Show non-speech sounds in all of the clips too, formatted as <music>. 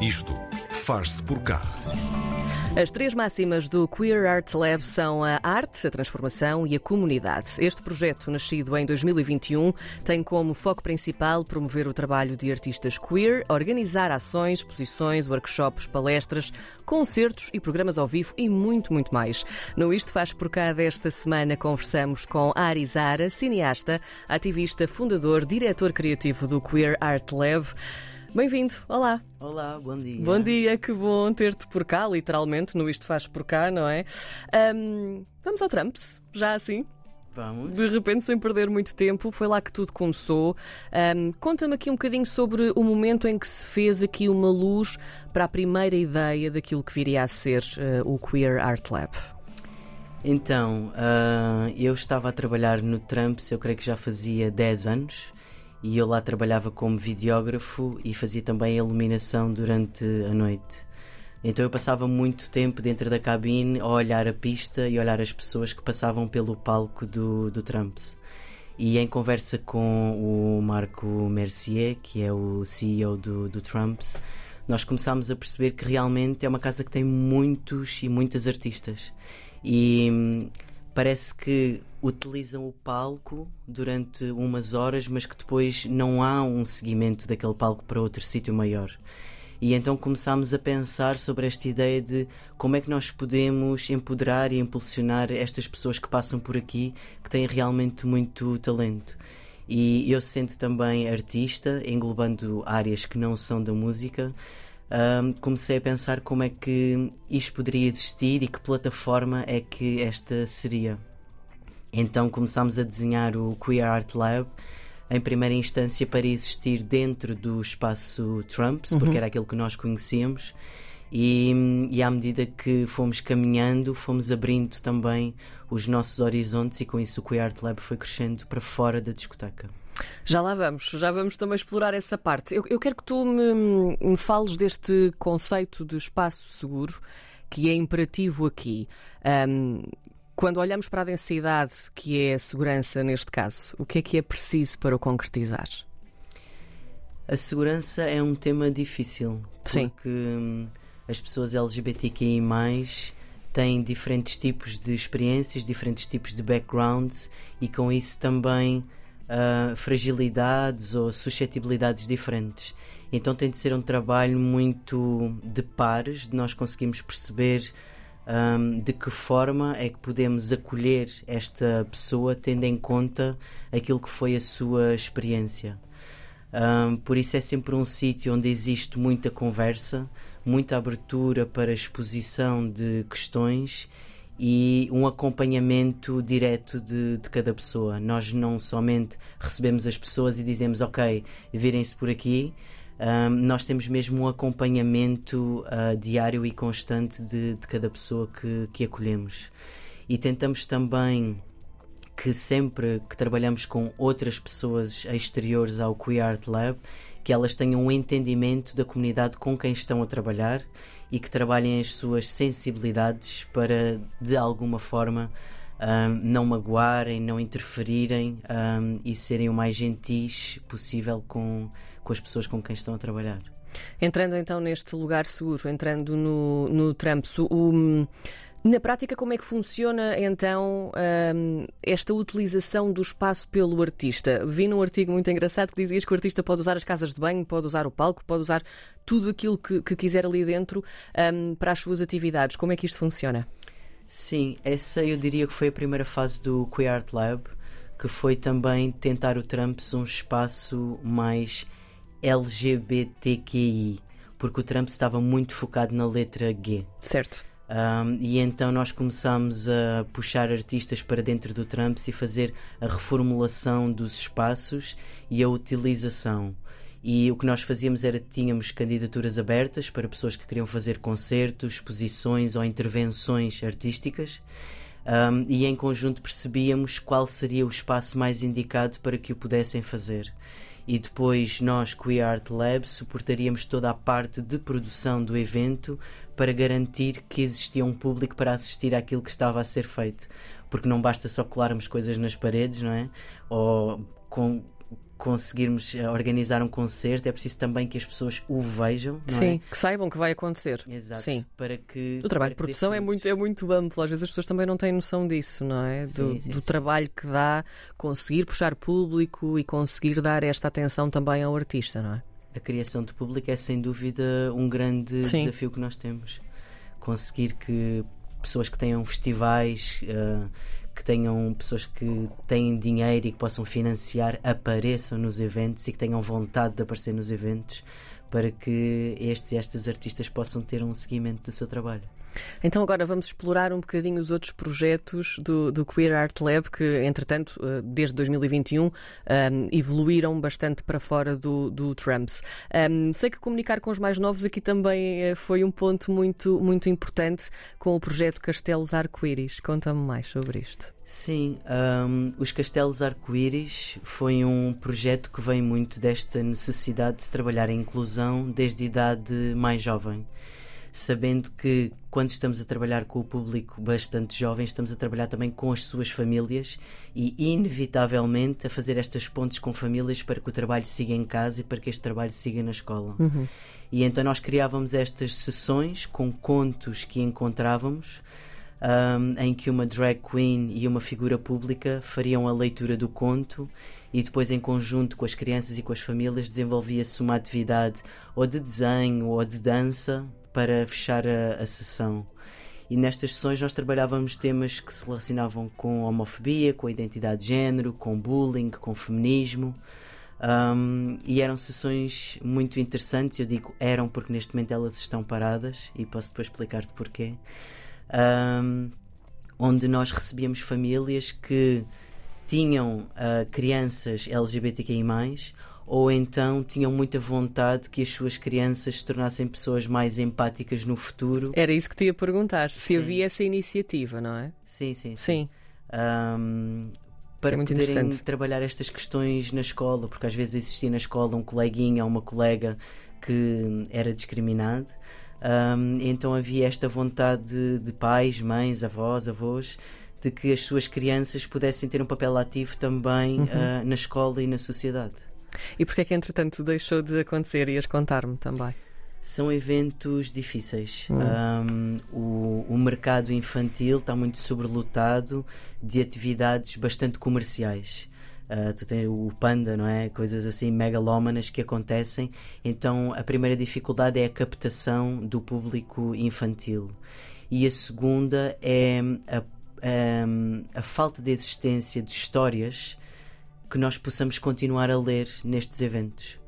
Isto faz-se por cá. As três máximas do Queer Art Lab são a arte, a transformação e a comunidade. Este projeto, nascido em 2021, tem como foco principal promover o trabalho de artistas queer, organizar ações, exposições, workshops, palestras, concertos e programas ao vivo e muito, muito mais. No Isto Faz Por Cá desta semana conversamos com Ari Zara, cineasta, ativista, fundador, diretor criativo do Queer Art Lab. Bem-vindo, olá. Olá, bom dia. Bom dia, que bom ter-te por cá, literalmente, no Isto Faz Por Cá, não é? Ahm, vamos ao Trumps, já assim? Vamos. De repente, sem perder muito tempo, foi lá que tudo começou. Ahm, Conta-me aqui um bocadinho sobre o momento em que se fez aqui uma luz para a primeira ideia daquilo que viria a ser eh, o Queer Art Lab. Então, ah, eu estava a trabalhar no Trumps, eu creio que já fazia 10 anos, e eu lá trabalhava como videógrafo e fazia também a iluminação durante a noite. Então eu passava muito tempo dentro da cabine a olhar a pista e olhar as pessoas que passavam pelo palco do, do Trumps. E em conversa com o Marco Mercier, que é o CEO do, do Trumps, nós começámos a perceber que realmente é uma casa que tem muitos e muitas artistas. E hum, parece que utilizam o palco durante umas horas, mas que depois não há um seguimento daquele palco para outro sítio maior. E então começámos a pensar sobre esta ideia de como é que nós podemos empoderar e impulsionar estas pessoas que passam por aqui que têm realmente muito talento. E eu sendo também artista, englobando áreas que não são da música, hum, comecei a pensar como é que isto poderia existir e que plataforma é que esta seria. Então começámos a desenhar o Queer Art Lab em primeira instância para existir dentro do espaço Trumps, porque era aquele que nós conhecíamos. E, e à medida que fomos caminhando, fomos abrindo também os nossos horizontes, e com isso o Queer Art Lab foi crescendo para fora da discoteca. Já lá vamos, já vamos também explorar essa parte. Eu, eu quero que tu me, me fales deste conceito de espaço seguro que é imperativo aqui. Ahm, quando olhamos para a densidade, que é a segurança neste caso, o que é que é preciso para o concretizar? A segurança é um tema difícil, Sim. porque hum, as pessoas LGBTQI têm diferentes tipos de experiências, diferentes tipos de backgrounds e com isso também ah, fragilidades ou suscetibilidades diferentes. Então tem de ser um trabalho muito de pares, de nós conseguirmos perceber hum, de que forma é que podemos acolher esta pessoa tendo em conta aquilo que foi a sua experiência. Um, por isso é sempre um sítio onde existe muita conversa, muita abertura para exposição de questões e um acompanhamento direto de, de cada pessoa. Nós não somente recebemos as pessoas e dizemos ok, virem-se por aqui. Um, nós temos mesmo um acompanhamento ah, diário e constante de, de cada pessoa que, que acolhemos. E tentamos também que sempre que trabalhamos com outras pessoas exteriores ao Queer Art Lab, que elas tenham um entendimento da comunidade com quem estão a trabalhar e que trabalhem as suas sensibilidades para, de alguma forma, ahm, não magoarem, não interferirem ahm, e serem o mais gentis possível com, com as pessoas com quem estão a trabalhar. Entrando então neste lugar seguro, entrando no, no Trumps, o- na prática, como é que funciona então hum, esta utilização do espaço pelo artista? Vi num artigo muito engraçado que dizias que o artista pode usar as casas de banho, pode usar o palco, pode usar tudo aquilo que, que quiser ali dentro hum, para as suas atividades. Como é que isto funciona? Sim, essa eu diria que foi a primeira fase do Queer Art Lab, que foi também tentar o Trumps um espaço mais LGBTQI, porque o Trump estava muito focado na letra G. Certo. Um, e então nós começámos a puxar artistas para dentro do Trumps e fazer a reformulação dos espaços e a utilização. E o que nós fazíamos era tínhamos candidaturas abertas para pessoas que queriam fazer concertos, exposições ou intervenções artísticas. Um, e em conjunto percebíamos qual seria o espaço mais indicado para que o pudessem fazer. E depois nós, Queer Art Lab, suportaríamos toda a parte de produção do evento para garantir que existia um público para assistir àquilo que estava a ser feito. Porque não basta só colarmos coisas nas paredes, não é? Ou com- conseguirmos eh, organizar um concerto, é preciso também que as pessoas o vejam. Não Sim, é? que saibam que vai acontecer. Exato. Sim. Para que, O trabalho de produção é muito, é muito amplo, às vezes as pessoas também não têm noção disso, não é? Do, Sim, sim, do sim. trabalho que dá conseguir puxar público e conseguir dar esta atenção também ao artista, não é? A criação de público é sem dúvida um grande desafio que nós temos. Conseguir que pessoas que tenham festivais, eh, que tenham pessoas que têm dinheiro e que possam financiar apareçam nos eventos e que tenham vontade de aparecer nos eventos para que estes e estas artistas possam ter um seguimento do seu trabalho. Então agora vamos explorar um bocadinho os outros projetos do, do Queer Art Lab que, entretanto, eh, desde 2021 ehm, evoluíram bastante para fora do, do Trumps. Ehm, sei que comunicar com os mais novos aqui também eh, foi um ponto muito, muito importante com o projeto Castelos Arco-Íris. Conta-me mais sobre isto. Sim, hum, os Castelos Arco-Íris foi um projeto que vem muito desta necessidade de se trabalhar a inclusão desde a idade mais jovem. Sabendo que quando estamos a trabalhar com o público bastante jovem, estamos a trabalhar também com as suas famílias e, inevitavelmente, a fazer estas pontes com famílias para que o trabalho siga em casa e para que este trabalho siga na escola. E então nós criávamos estas sessões com contos que encontrávamos um, em que uma drag queen e uma figura pública fariam a leitura do conto e depois, em conjunto com as crianças e com as famílias, desenvolvia-se uma atividade ou de desenho ou de dança para fechar a, a sessão. E nestas sessões nós trabalhávamos temas que se relacionavam com homofobia, com identidade de género, com bullying, com feminismo. Um, e eram sessões muito interessantes. Eu digo eram porque neste momento elas estão paradas e posso depois explicar-te porquê. Um, onde nós recebíamos famílias que tinham ah, crianças LGBTQI, ou então tinham muita vontade que as suas crianças se tornassem pessoas mais empáticas no futuro. Era isso que te ia perguntar, se Sim. havia essa iniciativa, não é? Sim, sim, sim. Sim. Um, para é poderem trabalhar estas questões na escola, porque às vezes existia na escola um coleguinha ou uma colega que era discriminado. Um, então havia esta vontade de, de pais, mães, avós, avós, de que as suas crianças pudessem ter um papel ativo também Uhum. ah, na escola e na sociedade. E porquê é que entretanto deixou de acontecer? Ias contar-me também. São eventos difíceis. Hum. Um, o, o mercado infantil está muito sobrelotado de atividades bastante comerciais. Uh, tu tens o panda, não é? Coisas assim megalómanas que acontecem. Então a primeira dificuldade é a captação do público infantil. E a segunda é a, a, a falta de existência de histórias que nós possamos continuar a ler nestes eventos.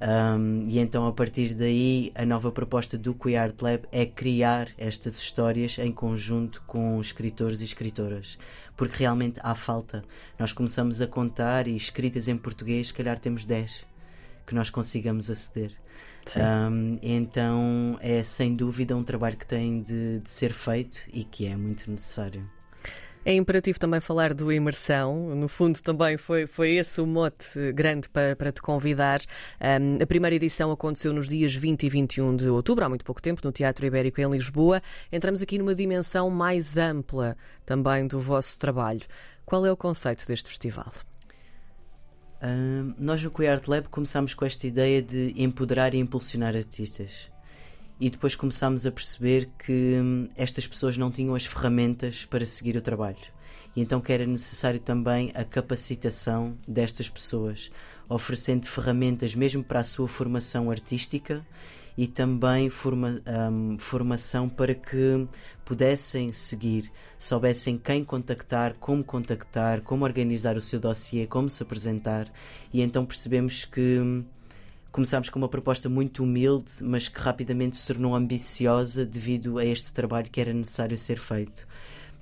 Um, e então, a partir daí, a nova proposta do Queer Art Lab é criar estas histórias em conjunto com escritores e escritoras, porque realmente há falta. Nós começamos a contar e escritas em português, se calhar temos 10 que nós consigamos aceder. Um, então, é sem dúvida um trabalho que tem de, de ser feito e que é muito necessário. É imperativo também falar do imersão. No fundo, também foi, foi esse o mote grande para, para te convidar. Um, a primeira edição aconteceu nos dias 20 e 21 de outubro, há muito pouco tempo, no Teatro Ibérico em Lisboa. Entramos aqui numa dimensão mais ampla também do vosso trabalho. Qual é o conceito deste festival? Um, nós no Queer Art Lab começámos com esta ideia de empoderar e impulsionar artistas. E depois começámos a perceber que hum, estas pessoas não tinham as ferramentas para seguir o trabalho. E então que era necessário também a capacitação destas pessoas, oferecendo ferramentas mesmo para a sua formação artística e também forma, hum, formação para que pudessem seguir, soubessem quem contactar, como contactar, como organizar o seu dossiê, como se apresentar. E então percebemos que hum, começámos com uma proposta muito humilde, mas que rapidamente se tornou ambiciosa devido a este trabalho que era necessário ser feito.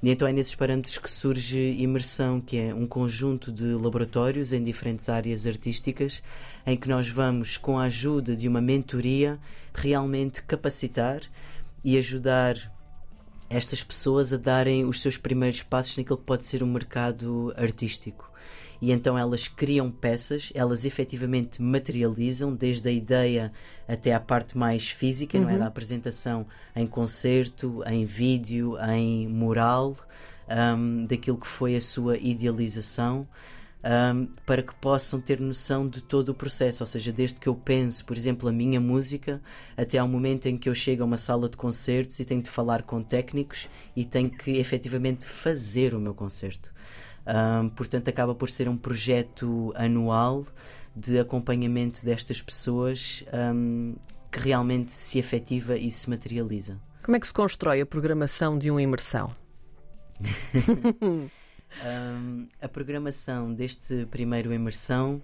E então é nesses parâmetros que surge Imersão, que é um conjunto de laboratórios em diferentes áreas artísticas, em que nós vamos, com a ajuda de uma mentoria, realmente capacitar e ajudar estas pessoas a darem os seus primeiros passos naquilo que pode ser o mercado artístico. E então elas criam peças, elas efetivamente materializam, desde a ideia até à parte mais física, não é? Da apresentação em concerto, em vídeo, em mural, um, daquilo que foi a sua idealização. um, para que possam ter noção de todo o processo, ou seja, desde que eu penso, por exemplo, a minha música, até ao momento em que eu chego a uma sala de concertos e tenho de falar com técnicos e tenho que efetivamente fazer o meu concerto. Um, portanto, acaba por ser um projeto anual de acompanhamento destas pessoas um, que realmente se efetiva e se materializa. Como é que se constrói a programação de uma imersão? <laughs> um, a programação deste primeiro imersão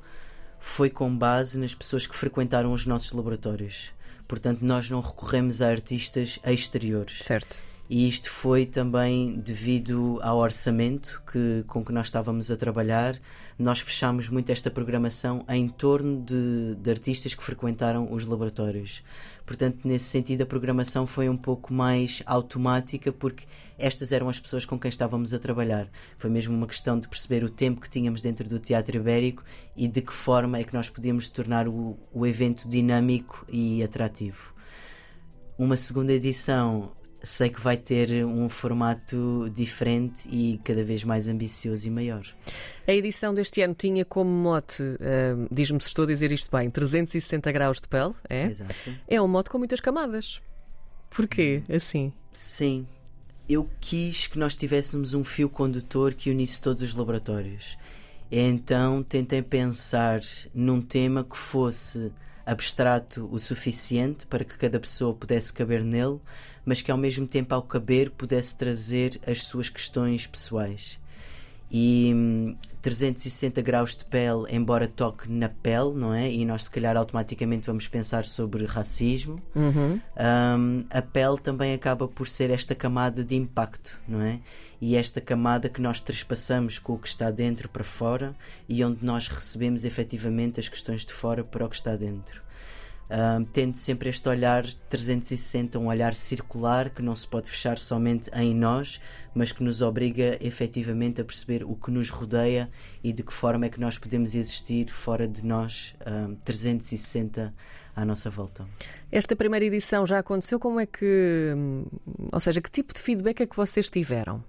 foi com base nas pessoas que frequentaram os nossos laboratórios. Portanto, nós não recorremos a artistas exteriores. Certo e isto foi também devido ao orçamento que, com que nós estávamos a trabalhar. Nós fechámos muito esta programação em torno de, de, artistas que frequentaram os laboratórios. Portanto, nesse sentido, a programação foi um pouco mais automática, porque estas eram as pessoas com quem estávamos a trabalhar. Foi mesmo uma questão de perceber o tempo que tínhamos dentro do Teatro Ibérico e de que forma é que nós podíamos tornar o, o evento dinâmico e atrativo. Uma segunda edição sei que vai ter um formato diferente e cada vez mais ambicioso e maior. A edição deste ano tinha como mote, uh, diz-me se estou a dizer isto bem, 360 graus de pele, é? Exato. É um mote com muitas camadas. Porquê assim? Sim. Eu quis que nós tivéssemos um fio condutor que unisse todos os laboratórios. Então tentei pensar num tema que fosse abstrato o suficiente para que cada pessoa pudesse caber nele, mas que ao mesmo tempo, ao caber, pudesse trazer as suas questões pessoais. E 360 hum, graus de pele, embora toque na pele, não é? E nós, se calhar, automaticamente vamos pensar sobre racismo. Uhum. Um, a pele também acaba por ser esta camada de impacto, não é? E esta camada que nós trespassamos com o que está dentro para fora e onde nós recebemos efetivamente as questões de fora para o que está dentro tendo sempre este olhar 360, um olhar circular que não se pode fechar somente em nós, mas que nos obriga efetivamente a perceber o que nos rodeia e de que forma é que nós podemos existir fora de nós, 360 à nossa volta. Esta primeira edição já aconteceu, como é que. Ou seja, que tipo de feedback é que vocês tiveram?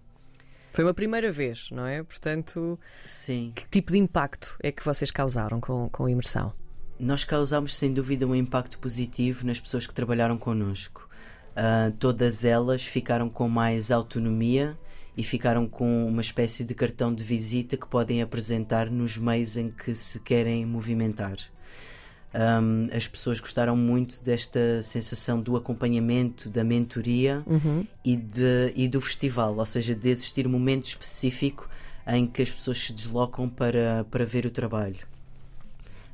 Foi uma primeira vez, não é? Portanto, Sim. que tipo de impacto é que vocês causaram com, com a imersão? Nós causámos sem dúvida um impacto positivo nas pessoas que trabalharam connosco. Uh, todas elas ficaram com mais autonomia e ficaram com uma espécie de cartão de visita que podem apresentar nos meios em que se querem movimentar. Um, as pessoas gostaram muito desta sensação do acompanhamento, da mentoria uhum. e, de, e do festival, ou seja, de existir um momento específico em que as pessoas se deslocam para, para ver o trabalho.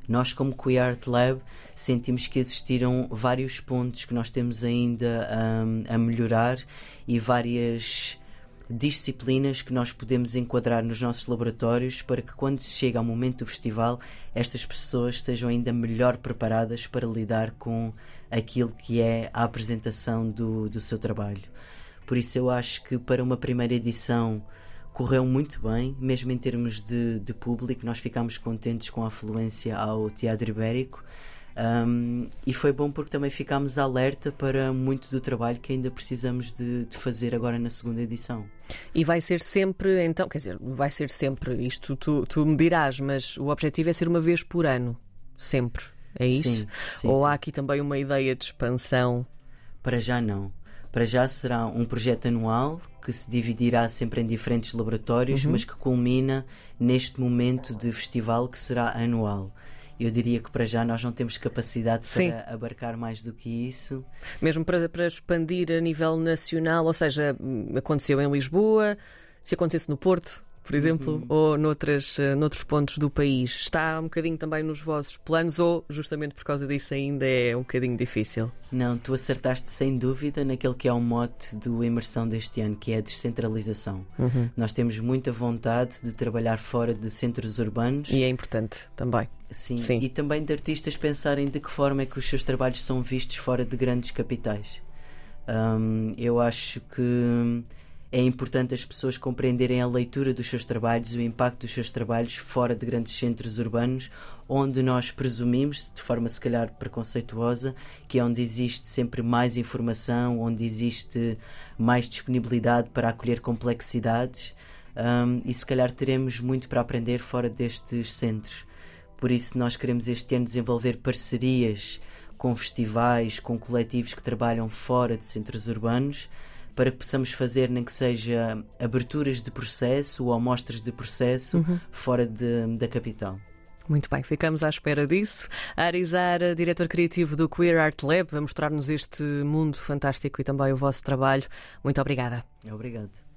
Nós, como Queer Art Lab, sentimos que existiram vários pontos que nós temos ainda um, a melhorar e várias disciplinas que nós podemos enquadrar nos nossos laboratórios para que quando chega ao momento do festival estas pessoas estejam ainda melhor preparadas para lidar com aquilo que é a apresentação do, do seu trabalho. Por isso eu acho que para uma primeira edição correu muito bem, mesmo em termos de, de público, nós ficámos contentes com a afluência ao Teatro Ibérico. Um, e foi bom porque também ficámos alerta para muito do trabalho que ainda precisamos de, de, fazer agora na segunda edição. E vai ser sempre, então, quer dizer, vai ser sempre, isto tu, tu me dirás, mas o objetivo é ser uma vez por ano, sempre, é isso? Sim, sim Ou sim. há aqui também uma ideia de expansão? Para já não. Para já será um projeto anual que se dividirá sempre em diferentes laboratórios, uhum. mas que culmina neste momento de festival que será anual. Eu diria que para já nós não temos capacidade Sim. para abarcar mais do que isso. Mesmo para, para expandir a nível nacional, ou seja, aconteceu em Lisboa, se acontecesse no Porto, por exemplo, uhum. ou noutras, uh, noutros pontos do país? Está um bocadinho também nos vossos planos ou justamente por causa disso ainda é um bocadinho difícil? Não, tu acertaste sem dúvida naquele que é o mote do imersão deste ano, que é a descentralização. Uhum. Nós temos muita vontade de trabalhar fora de centros urbanos. E é importante também. Sim, Sim. e também de artistas pensarem de que forma é que os seus trabalhos são vistos fora de grandes capitais. Um, eu acho que é importante as pessoas compreenderem a leitura dos seus trabalhos, o impacto dos seus trabalhos fora de grandes centros urbanos, onde nós presumimos, de forma se calhar preconceituosa, que é onde existe sempre mais informação, onde existe mais disponibilidade para acolher complexidades. um, e se calhar teremos muito para aprender fora destes centros. Por isso, nós queremos este ano desenvolver parcerias com festivais, com coletivos que trabalham fora de centros urbanos, para que possamos fazer, nem que seja aberturas de processo ou amostras de processo uhum. fora de, da capital. Muito bem, ficamos à espera disso. Arizar, diretor criativo do Queer Art Lab, a mostrar-nos este mundo fantástico e também o vosso trabalho. Muito obrigada. Obrigado.